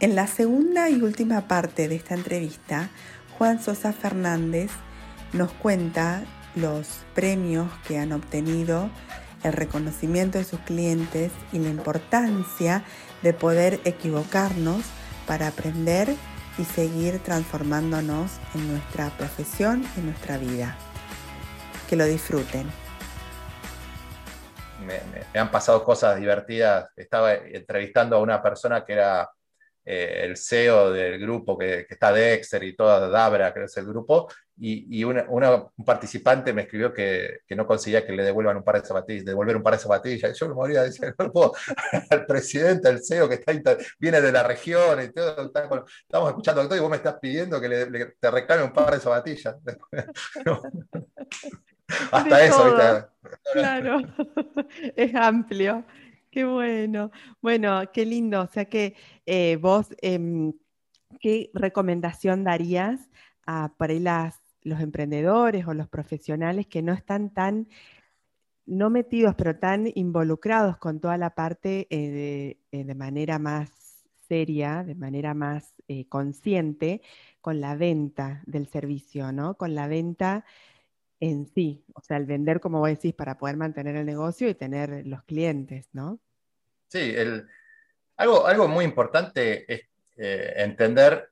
En la segunda y última parte de esta entrevista, Juan Sosa Fernández nos cuenta los premios que han obtenido, el reconocimiento de sus clientes y la importancia de poder equivocarnos para aprender y seguir transformándonos en nuestra profesión y nuestra vida. Que lo disfruten. Me, han pasado cosas divertidas. Estaba entrevistando a una persona que era eh, el CEO del grupo, que, está Dexter y toda Dabra, que es el grupo, y, un participante me escribió que, no conseguía que le devuelvan un par de zapatillas, devolver un par de zapatillas. Yo me moría, no puedo, al presidente, el CEO que está viene de la región y todo, estamos escuchando todo y vos me estás pidiendo que le, te reclame un par de zapatillas. Hasta eso, Claro, es amplio. Qué bueno. Bueno, qué lindo. O sea que eh, vos, em, ¿qué recomendación darías a, los emprendedores o los profesionales que no están tan, no metidos, pero tan involucrados con toda la parte eh, eh, de, manera más seria, de manera más consciente, con la venta del servicio, ¿no? Con la venta en sí, o sea, el vender, como vos decís, para poder mantener el negocio y tener los clientes, ¿no? Sí, algo, algo muy importante es entender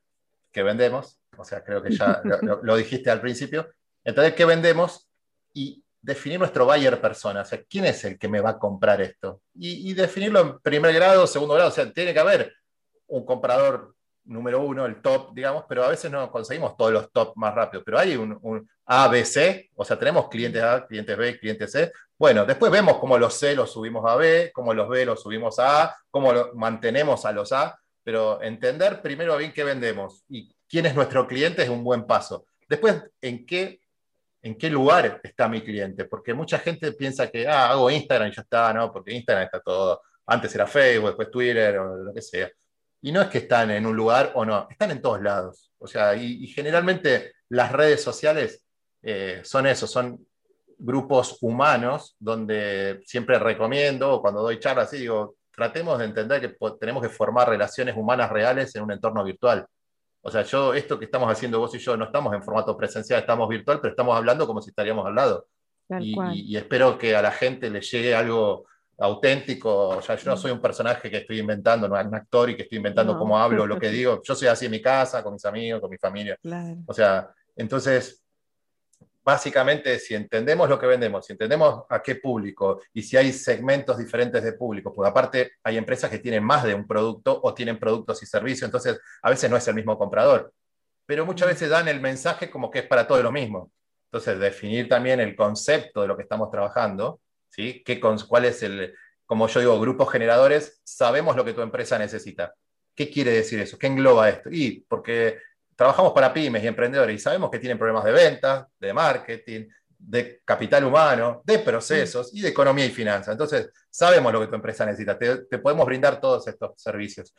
que vendemos, o sea, creo que ya lo, dijiste al principio, entender qué vendemos y definir nuestro buyer persona, o sea, quién es el que me va a comprar esto. Y, definirlo en primer grado, segundo grado, o sea, tiene que haber un comprador número uno, el top, digamos, pero a veces no conseguimos todos los top más rápido, pero hay un, un A, B, o sea, tenemos clientes A, clientes B, clientes C. Bueno, después vemos cómo los C los subimos a B, cómo los B los subimos a A, cómo mantenemos a los A, pero entender primero bien qué vendemos y quién es nuestro cliente es un buen paso. Después, ¿en qué, en qué lugar está mi cliente? Porque mucha gente piensa que, ah, hago Instagram y ya está, ¿no? Porque Instagram está todo, antes era Facebook, después Twitter o lo que sea. Y no es que están en un lugar o no, están en todos lados. O sea, y, generalmente las redes sociales eh, son eso, son grupos humanos donde siempre recomiendo, cuando doy charlas, digo, tratemos de entender que tenemos que formar relaciones humanas reales en un entorno virtual. O sea, yo, esto que estamos haciendo vos y yo, no estamos en formato presencial, estamos virtual, pero estamos hablando como si estaríamos al lado. Y, espero que a la gente le llegue algo auténtico. O sea, yo no soy un personaje que estoy inventando, no un actor y que estoy inventando cómo hablo, lo que digo. Yo soy así en mi casa, con mis amigos, con mi familia. O sea, entonces básicamente, si entendemos lo que vendemos, si entendemos a qué público y si hay segmentos diferentes de público, porque aparte hay empresas que tienen más de un producto o tienen productos y servicios, entonces a veces no es el mismo comprador, pero muchas veces dan el mensaje como que es para todo lo mismo. Entonces, definir también el concepto de lo que estamos trabajando, ¿sí? ¿Qué, ¿Cuál es el, como yo digo, grupos generadores? Sabemos lo que tu empresa necesita. ¿Qué quiere decir eso? ¿Qué engloba esto? Y porque trabajamos para pymes y emprendedores y sabemos que tienen problemas de venta, de marketing, de capital humano, de procesos y de economía y finanzas. Entonces, sabemos lo que tu empresa necesita, te, podemos brindar todos estos servicios.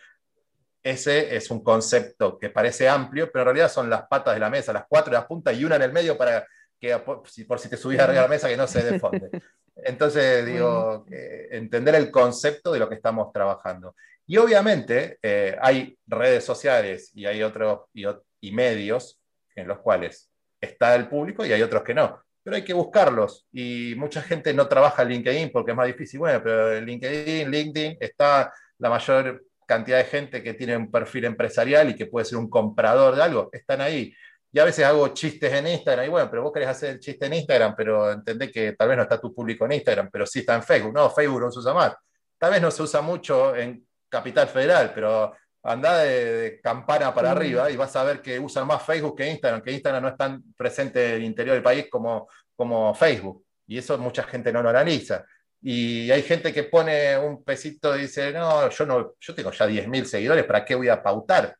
Ese es un concepto que parece amplio, pero en realidad son las patas de la mesa, las cuatro de las puntas y una en el medio para que, por si te subís de la mesa, que no se defonde. Entonces, digo, entender el concepto de lo que estamos trabajando. Y obviamente eh, hay redes sociales y hay otros, y, y medios en los cuales está el público y hay otros que no. Pero hay que buscarlos y mucha gente no trabaja en LinkedIn porque es más difícil. Bueno, pero LinkedIn, LinkedIn está la mayor cantidad de gente que tiene un perfil empresarial y que puede ser un comprador de algo, están ahí. Y a veces hago chistes en Instagram y bueno, pero vos querés hacer el chiste en Instagram, pero entendés que tal vez no está tu público en Instagram, pero sí está en Facebook. No, Facebook no se usa más. Tal vez no se usa mucho en Capital Federal, pero anda de, campana para mm. arriba y vas a ver que usan más Facebook que Instagram, que Instagram no es tan presente en el interior del país como, como Facebook. Y eso mucha gente no lo analiza. Y hay gente que pone un pesito y dice, no, yo, no, yo tengo ya 10.000 seguidores, ¿para qué voy a pautar?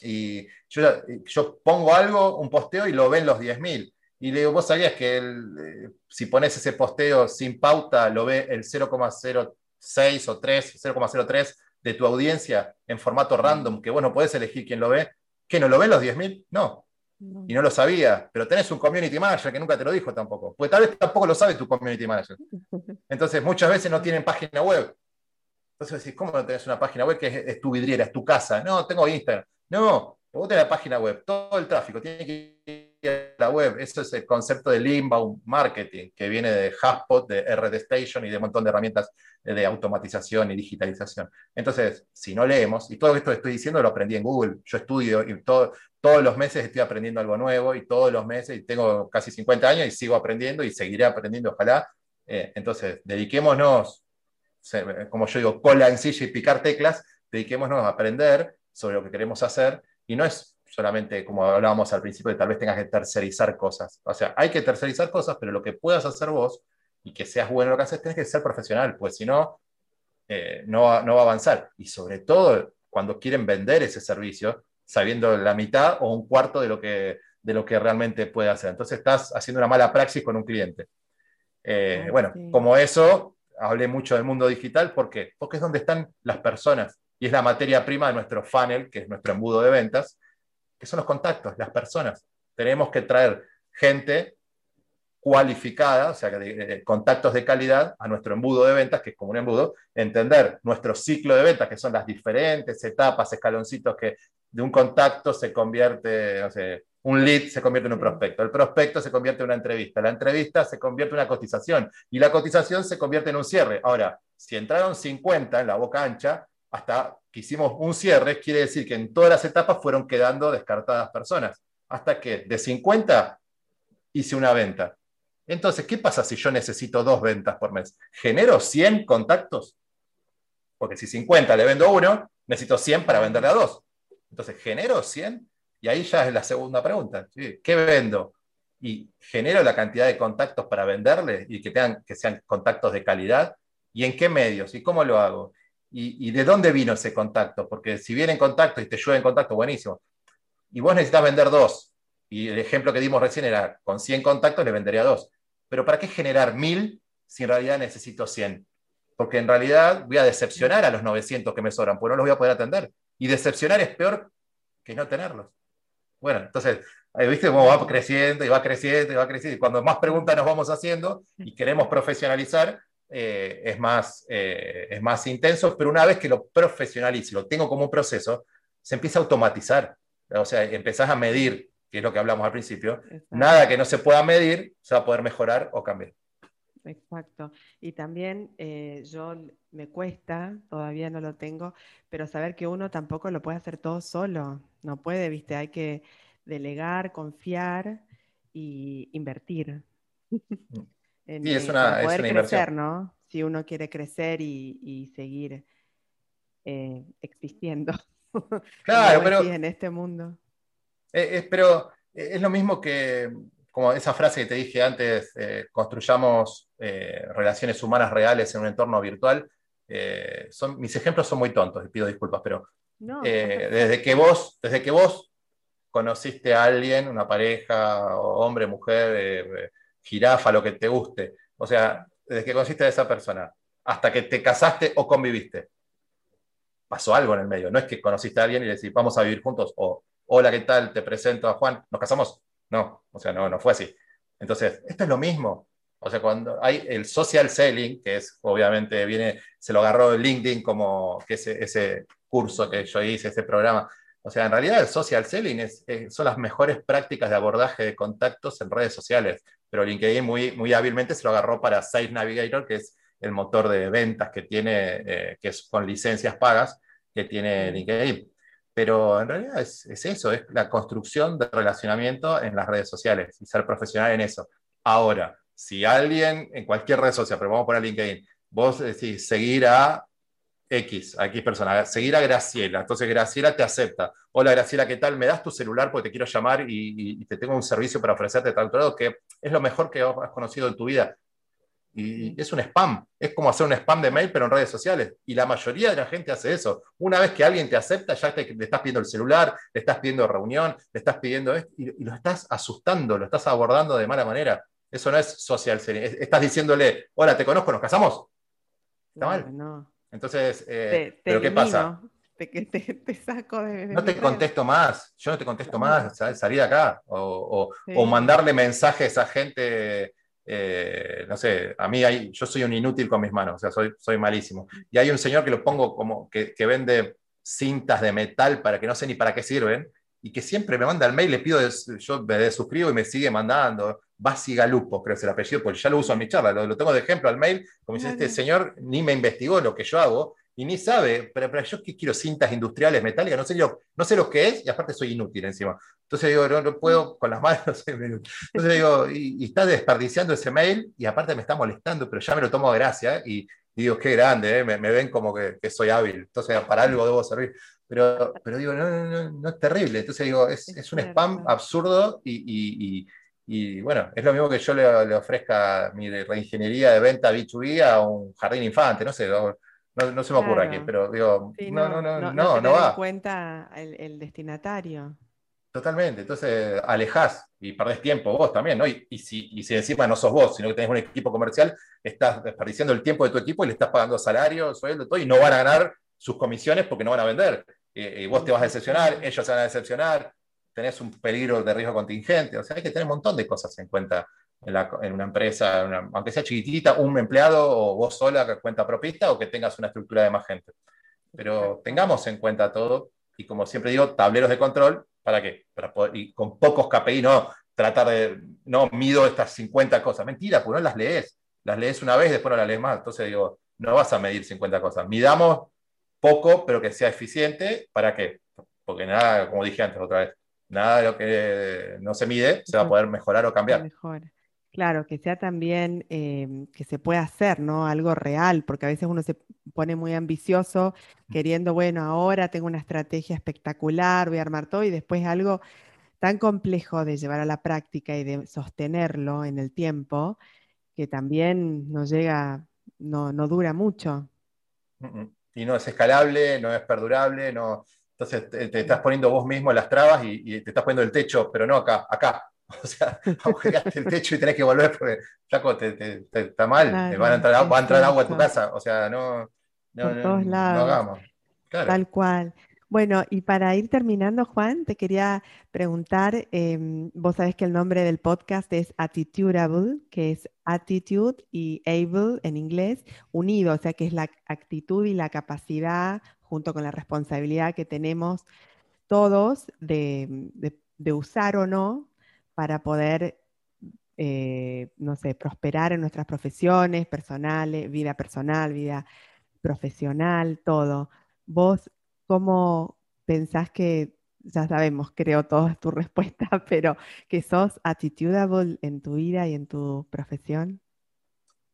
Y yo, yo pongo algo, un posteo y lo ven los 10.000. Y le digo, vos sabías que eh, si pones ese posteo sin pauta, lo ve el 0,06 o 3, 0,03 de tu audiencia en formato random, que vos no podés elegir quién lo ve, ¿que no lo ven los 10.000? No. Y no lo sabía, pero tenés un community manager que nunca te lo dijo tampoco, pues tal vez tampoco lo sabe tu community manager. Entonces, muchas veces no tienen página web. Entonces decís, ¿cómo no tenés una página web que es, tu vidriera, es tu casa? No, tengo Instagram. No, vos tenés la página web, todo el tráfico tiene que ir a la web. Eso es el concepto del inbound marketing, que viene de HubSpot, de RD Station y de un montón de herramientas de automatización y digitalización. Entonces, si no leemos, y todo esto que estoy diciendo lo aprendí en Google, yo estudio y todo, todos los meses estoy aprendiendo algo nuevo y todos los meses, y tengo casi 50 años y sigo aprendiendo y seguiré aprendiendo, ojalá. Eh, entonces, dediquémonos como yo digo, cola en silla y picar teclas, dediquémonos a aprender sobre lo que queremos hacer y no es solamente como hablábamos al principio de tal vez tengas que tercerizar cosas. O sea, hay que tercerizar cosas, pero lo que puedas hacer vos y que seas bueno en lo que haces, tienes que ser profesional, pues si no, eh, no, no va a avanzar. Y sobre todo cuando quieren vender ese servicio, sabiendo la mitad o un cuarto de lo que, de lo que realmente puede hacer. Entonces estás haciendo una mala praxis con un cliente. Eh, bueno, como eso, hablé mucho del mundo digital, ¿por qué? Porque es donde están las personas y es la materia prima de nuestro funnel, que es nuestro embudo de ventas, que son los contactos, las personas. Tenemos que traer gente cualificada, o sea, contactos de calidad a nuestro embudo de ventas, que es como un embudo, entender nuestro ciclo de ventas, que son las diferentes etapas, escaloncitos que de un contacto se convierte, no sé, un lead se convierte en un prospecto, el prospecto se convierte en una entrevista, la entrevista se convierte en una cotización y la cotización se convierte en un cierre. Ahora, si entraron 50 en la boca ancha, hasta que hicimos un cierre, quiere decir que en todas las etapas fueron quedando descartadas personas, hasta que de 50 hice una venta. Entonces, ¿qué pasa si yo necesito dos ventas por mes? ¿Genero 100 contactos? Porque si 50 le vendo uno, necesito 100 para venderle a dos. Entonces, ¿genero 100? Y ahí ya es la segunda pregunta. ¿Qué vendo? Y genero la cantidad de contactos para venderle y que, tengan, que sean contactos de calidad. ¿Y en qué medios? ¿Y cómo lo hago? ¿Y, de dónde vino ese contacto? Porque si viene en contacto y te llueve en contacto, buenísimo. Y vos necesitas vender dos. Y el ejemplo que dimos recién era, con 100 contactos le vendería dos. Pero ¿para qué generar 1000 si en realidad necesito 100? Porque en realidad voy a decepcionar a los 900 que me sobran, porque no los voy a poder atender. Y decepcionar es peor que no tenerlos. Bueno, entonces, ahí viste cómo va creciendo y va creciendo y va creciendo. Y cuando más preguntas nos vamos haciendo y queremos profesionalizar, eh, es, más, eh, es más intenso, pero una vez que lo profesionalizo lo tengo como un proceso, se empieza a automatizar. O sea, empezás a medir, que es lo que hablamos al principio. Nada que no se pueda medir se va a poder mejorar o cambiar. Exacto. Y también eh, yo me cuesta, todavía no lo tengo, pero saber que uno tampoco lo puede hacer todo solo. No puede, viste, hay que delegar, confiar y invertir. Sí, es una, poder crecer, ¿no? Si uno quiere crecer y, seguir eh, existiendo. Claro, pero. En este mundo. Eh, pero es lo mismo que como esa frase que te dije antes, eh, construyamos eh, relaciones humanas reales en un entorno virtual, eh, son, mis ejemplos son muy tontos, y pido disculpas, pero desde, que vos, desde que vos conociste a alguien, una pareja, hombre, mujer, jirafa, lo que te guste, o sea, desde que conociste a esa persona, hasta que te casaste o conviviste, pasó algo en el medio, no es que conociste a alguien y le decís, vamos a vivir juntos, o hola, ¿qué tal? Te presento a Juan, nos casamos, no, o sea, no, no fue así. Entonces, esto es lo mismo. O sea, cuando hay el social selling, que es obviamente viene, se lo agarró LinkedIn como que ese, curso que yo hice, ese programa. O sea, en realidad el social selling es, son las mejores prácticas de abordaje de contactos en redes sociales, pero LinkedIn muy, muy hábilmente se lo agarró para Site Navigator, que es el motor de ventas que tiene, eh, que es con licencias pagas que tiene LinkedIn. Pero en realidad es, eso, es la construcción de relacionamiento en las redes sociales y ser profesional en eso. Ahora, si alguien en cualquier red social, pero vamos a poner LinkedIn, vos decís seguir a X, a X persona, seguir a Graciela, entonces Graciela te acepta. Hola Graciela, ¿qué tal? ¿Me das tu celular porque te quiero llamar y, te tengo un servicio para ofrecerte traductorado que es lo mejor que has conocido en tu vida? Y es un spam, es como hacer un spam de mail, pero en redes sociales. Y la mayoría de la gente hace eso. Una vez que alguien te acepta, ya te, le estás pidiendo el celular, le estás pidiendo reunión, le estás pidiendo esto, y, lo estás asustando, lo estás abordando de mala manera. Eso no es social Estás diciéndole, hola, te conozco, ¿nos casamos? Está mal. No. Entonces, eh, ¿pero qué pasa? Te, saco de, no te contesto más, yo no te contesto más, salir de acá. O, o mandarle mensajes a gente eh, no sé, a mí hay, yo soy un inútil con mis manos, o sea, soy, soy malísimo. Y hay un señor que lo pongo como que, que vende cintas de metal para que no sé ni para qué sirven, y que siempre me manda el mail, le pido, yo me suscribo y me sigue mandando. Basi Galupo, creo que es el apellido, porque ya lo uso en mi charla, lo, tengo de ejemplo al mail, como dice, este señor ni me investigó lo que yo hago, y ni sabe, pero, pero yo quiero cintas industriales metálicas, no sé, yo, no sé lo que es, y aparte soy inútil encima. Entonces digo, no, no puedo con las manos, Entonces digo, y, está desperdiciando ese mail, y aparte me está molestando, pero ya me lo tomo de gracia, y, digo, qué grande, ¿eh? me, ven como que, que, soy hábil, entonces para algo debo servir. Pero, pero digo, no, no, no, es terrible. Entonces digo, es, es, un spam absurdo y, y, y, bueno, es lo mismo que yo le, le, ofrezca mi reingeniería de venta B2B a un jardín infante, no sé, no, no se me ocurre aquí, pero digo, no, no, no, no, no, va. cuenta el, el, destinatario. Totalmente, entonces alejás y perdés tiempo vos también, ¿no? Y, y, si, y si encima no sos vos, sino que tenés un equipo comercial, estás desperdiciando el tiempo de tu equipo y le estás pagando salario, sueldo, todo, y no van a ganar sus comisiones porque no van a vender. Y vos te vas a decepcionar, ellos se van a decepcionar, tenés un peligro de riesgo contingente. O sea, hay que tener un montón de cosas en cuenta en, una empresa, aunque sea chiquitita, un empleado o vos sola que cuenta propista o que tengas una estructura de más gente. Pero tengamos en cuenta todo y como siempre digo, tableros de control, ¿para qué? Para poder, y con pocos KPI, no tratar de, no mido estas 50 cosas. Mentira, pues no las lees. Las lees una vez, después no las lees más. Entonces digo, no vas a medir 50 cosas. Midamos poco, pero que sea eficiente. ¿Para qué? Porque nada, como dije antes otra vez, nada de lo que no se mide se va a poder mejorar o cambiar. Mejor. Claro, que sea también em, que se pueda hacer, ¿no? Algo real, porque a veces uno se pone muy ambicioso queriendo, bueno, ahora tengo una estrategia espectacular, voy a armar todo y después algo tan complejo de llevar a la práctica y de sostenerlo en el tiempo, que también no llega, no, no dura mucho y no es escalable, no es perdurable, no. Entonces te, estás poniendo vos mismo las trabas y, te estás poniendo el techo, pero no acá, acá. O sea, agujeraste el techo y tenés que volver porque, flaco, te, está mal, te van a entrar, va a entrar agua a tu casa. O sea, no, no, no, no hagamos. Tal cual. Bueno, y para ir terminando, Juan, te quería preguntar, em, vos sabés que el nombre del podcast es Attitudeable, que es attitude y able en inglés, unido, o sea que es la actitud y la capacidad junto con la responsabilidad que tenemos todos de, usar o no para poder, eh, no sé, prosperar en nuestras profesiones personales, vida personal, vida profesional, todo. Vos ¿Cómo pensás que, ya sabemos, creo toda tu respuesta, pero que sos attitudable en tu vida y en tu profesión?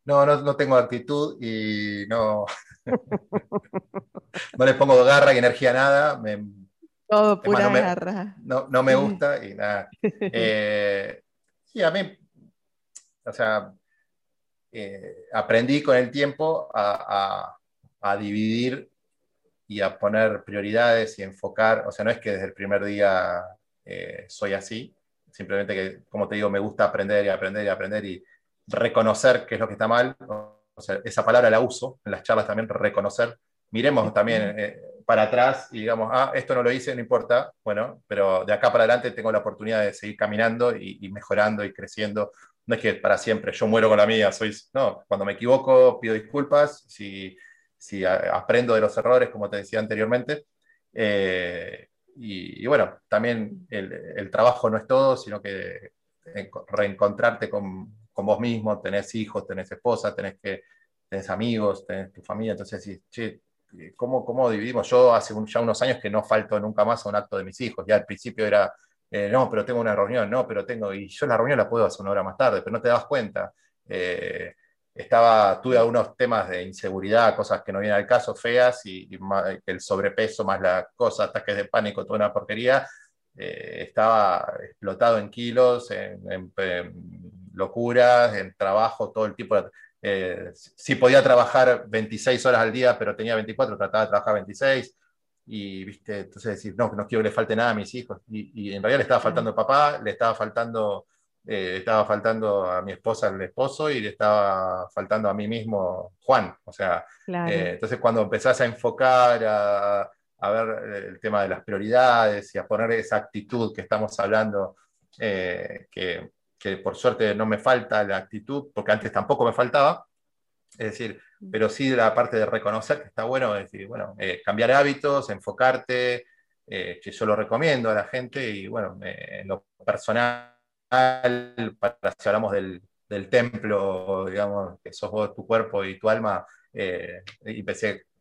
No, no, tengo actitud y no, no le pongo garra y energía a nada. Todo pura garra. No, me gusta y nada. Eh, sí, a mí, o sea, eh, aprendí con el tiempo a, a dividir y a poner prioridades y enfocar, o sea, no es que desde el primer día eh, soy así, simplemente que, como te digo, me gusta aprender y aprender y aprender y reconocer qué es lo que está mal, o sea, esa palabra la uso en las charlas también, reconocer, miremos también eh, para atrás y digamos, ah, esto no lo hice, no importa, bueno, pero de acá para adelante tengo la oportunidad de seguir caminando y, y mejorando y creciendo. No es que para siempre yo muero con la mía, soy, no, cuando me equivoco pido disculpas, si si aprendo de los errores, como te decía anteriormente. Eh, y, bueno, también el, trabajo no es todo, sino que reencontrarte con, vos mismo, tenés hijos, tenés esposa, tenés, que, tenés amigos, tenés tu familia, entonces sí, che, ¿cómo, ¿cómo, dividimos? Yo hace ya unos años que no falto nunca más a un acto de mis hijos, ya al principio era, eh, no, pero tengo una reunión, no, pero tengo, y yo la reunión la puedo hacer una hora más tarde, pero no te das cuenta. Eh, estaba, tuve algunos temas de inseguridad, cosas que no vienen al caso, feas, y, el sobrepeso más la cosa, ataques de pánico, toda una porquería. Eh, estaba explotado en kilos, en, locuras, en trabajo, todo el tipo de... Eh, si podía trabajar 26 horas al día, pero tenía 24, trataba de trabajar 26. Y, viste, entonces decir, no, no quiero que le falte nada a mis hijos. Y, y en realidad le estaba faltando papá, le estaba faltando eh, estaba faltando a mi esposa el esposo y le estaba faltando a mí mismo Juan. O sea, eh, entonces cuando empezás a enfocar, a, a, ver el tema de las prioridades y a poner esa actitud que estamos hablando, eh, que, que por suerte no me falta la actitud, porque antes tampoco me faltaba, es decir, mm. pero sí la parte de reconocer que está bueno, es decir, bueno, eh, cambiar hábitos, enfocarte, eh, que yo lo recomiendo a la gente y bueno, en lo personal, para si hablamos del, del, templo, digamos, que sos vos, tu cuerpo y tu alma, eh,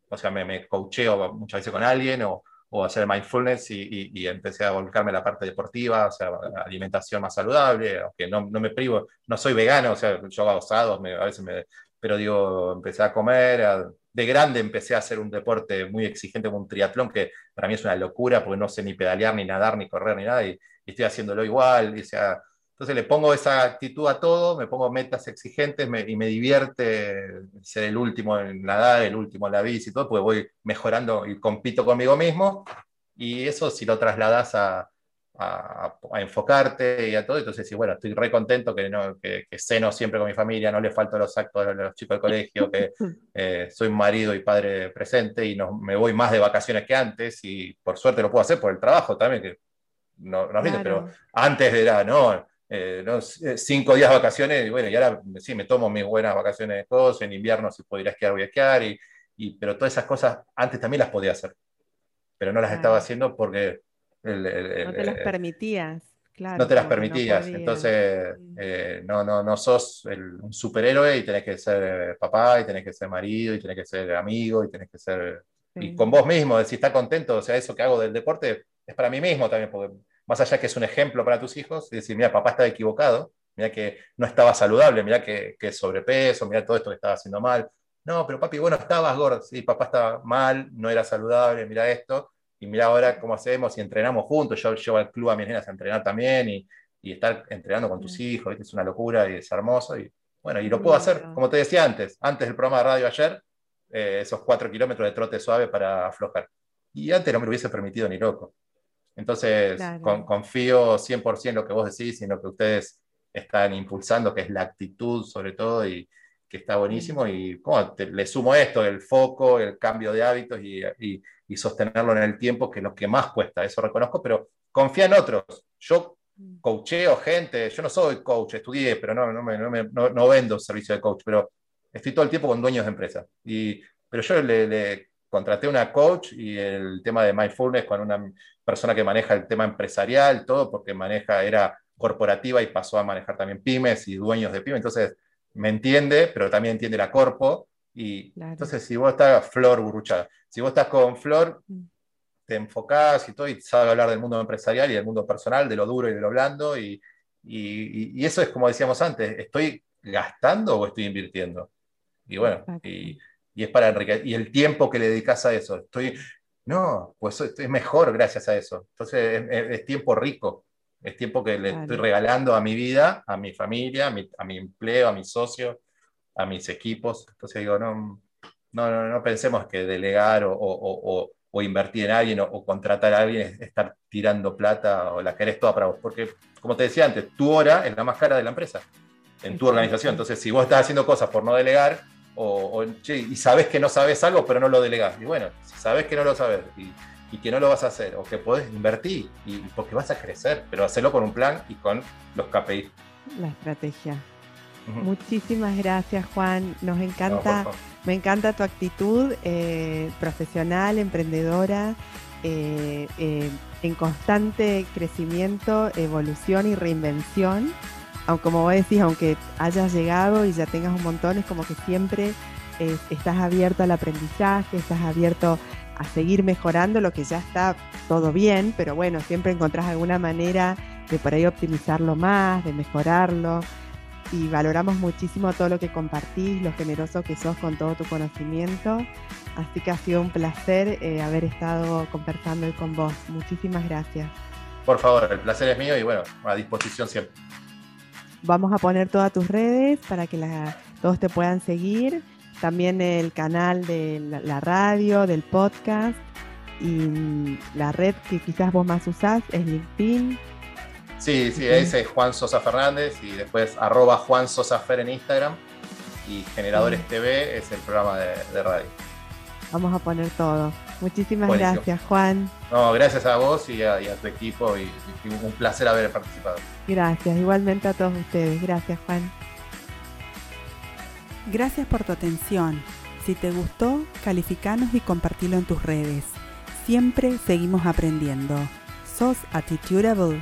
o sea, me, me coacheo muchas veces con alguien o, o hacer mindfulness y, y, empecé a volcarme a la parte deportiva, o sea, alimentación más saludable, aunque no, no me privo, no soy vegano, o sea, yo hago asados, a veces me, pero digo, empecé a comer, de grande empecé a hacer un deporte muy exigente como un triatlón, que para mí es una locura, porque no sé ni pedalear, ni nadar, ni correr, ni nada, y, estoy haciéndolo igual, y, sea, entonces le pongo esa actitud a todo, me pongo metas exigentes y me divierte ser el último en nadar, el último en la bici y todo, porque voy mejorando y compito conmigo mismo. Y eso si lo trasladas a, a, enfocarte y a todo, entonces sí, bueno, estoy re contento que, no, que, ceno siempre con mi familia, no le falto los actos a los chicos del colegio, que eh, soy marido y padre presente y no, me voy más de vacaciones que antes y por suerte lo puedo hacer por el trabajo también, que no, no pero antes era, no, eh, eh, cinco días de vacaciones, y bueno, y ahora sí, me tomo mis buenas vacaciones de cosas, en invierno si puedo ir a esquiar, voy a esquiar, y, y, pero todas esas cosas antes también las podía hacer, pero no las estaba haciendo porque... no te las permitías. Claro, no te las permitías, entonces eh, no, no, no sos un superhéroe y tenés que ser papá, y tenés que ser marido, y tenés que ser amigo, y tenés que ser... Y con vos mismo, si estás contento, o sea, eso que hago del deporte es para mí mismo también, porque más allá que es un ejemplo para tus hijos, y decir, mira, papá estaba equivocado, mira que no estaba saludable, mira que, que sobrepeso, mira todo esto que estaba haciendo mal. No, pero papi, bueno, estabas gordo, sí, papá estaba mal, no era saludable, mira esto, y mira ahora cómo hacemos y entrenamos juntos. Yo llevo al club a mis nenas a entrenar también y, y estar entrenando con tus hijos, es una locura y es hermoso. Y bueno, y lo puedo hacer, como te decía antes, antes del programa de radio ayer, eh, esos cuatro kilómetros de trote suave para aflojar. Y antes no me lo hubiese permitido ni loco. Entonces, confío 100% en lo que vos decís y en lo que ustedes están impulsando, que es la actitud sobre todo y que está buenísimo. Y ¿cómo le sumo esto, el foco, el cambio de hábitos y, y, sostenerlo en el tiempo, que es lo que más cuesta, eso reconozco, pero confía en otros. Yo mm. coacheo gente, yo no soy coach, estudié, pero no, no, me, no, no vendo servicio de coach, pero estoy todo el tiempo con dueños de empresas. Y, pero yo le, le contraté una coach y el tema de mindfulness con una persona que maneja el tema empresarial, todo, porque maneja, era corporativa y pasó a manejar también pymes y dueños de pymes. Entonces, me entiende, pero también entiende la corpo. Y entonces, si vos estás, Flor Burruchaga, si vos estás con Flor, mm. te enfocás y todo, y sabes hablar del mundo empresarial y del mundo personal, de lo duro y de lo blando. Y, y, eso es como decíamos antes, ¿estoy gastando o estoy invirtiendo? Y bueno, y, y es para enriquecer. Y el tiempo que le dedicas a eso, estoy, no, pues es mejor gracias a eso. Entonces es, tiempo rico, es tiempo que le estoy regalando a mi vida, a mi familia, a mi, a mi empleo, a mis socios, a mis equipos. Entonces digo, no, no, no, pensemos que delegar o, o, o, invertir en alguien o, contratar a alguien es estar tirando plata o la querés toda para vos. Porque, como te decía antes, tu hora es la más cara de la empresa, en tu organización. Entonces, si vos estás haciendo cosas por no delegar, o, y sabes que no sabes algo, pero no lo delegas. Y bueno, si sabes que no lo sabes y, que no lo vas a hacer, o que podés invertir, y, porque vas a crecer, pero hacerlo con un plan y con los KPI. La estrategia. Muchísimas gracias, Juan. Nos encanta, me encanta tu actitud eh, profesional, emprendedora, eh, eh, en constante crecimiento, evolución y reinvención como vos decís, aunque hayas llegado y ya tengas un montón, es como que siempre estás abierto al aprendizaje, estás abierto a seguir mejorando lo que ya está todo bien, pero bueno, siempre encontrás alguna manera de por ahí optimizarlo más, de mejorarlo. Y valoramos muchísimo todo lo que compartís, lo generoso que sos con todo tu conocimiento. Así que ha sido un placer eh, haber estado conversando hoy con vos. Muchísimas gracias. Por favor, el placer es mío y bueno, a disposición siempre. Vamos a poner todas tus redes para que todos te puedan seguir. También el canal de la, radio, del podcast. Y la red que quizás vos más usás es LinkedIn. Sí, sí, ese es Juan Sosa Fernández y después arroba Juan Sosa Fer en Instagram y Generadores TV es el programa de, radio. Vamos a poner todo. Muchísimas gracias, Juan. No, gracias a vos y a, tu equipo y, y, un placer haber participado. Gracias, igualmente a todos ustedes. Gracias, Juan. Gracias por tu atención. Si te gustó, calificanos y compartilo en tus redes. Siempre seguimos aprendiendo. Sos Attitudeable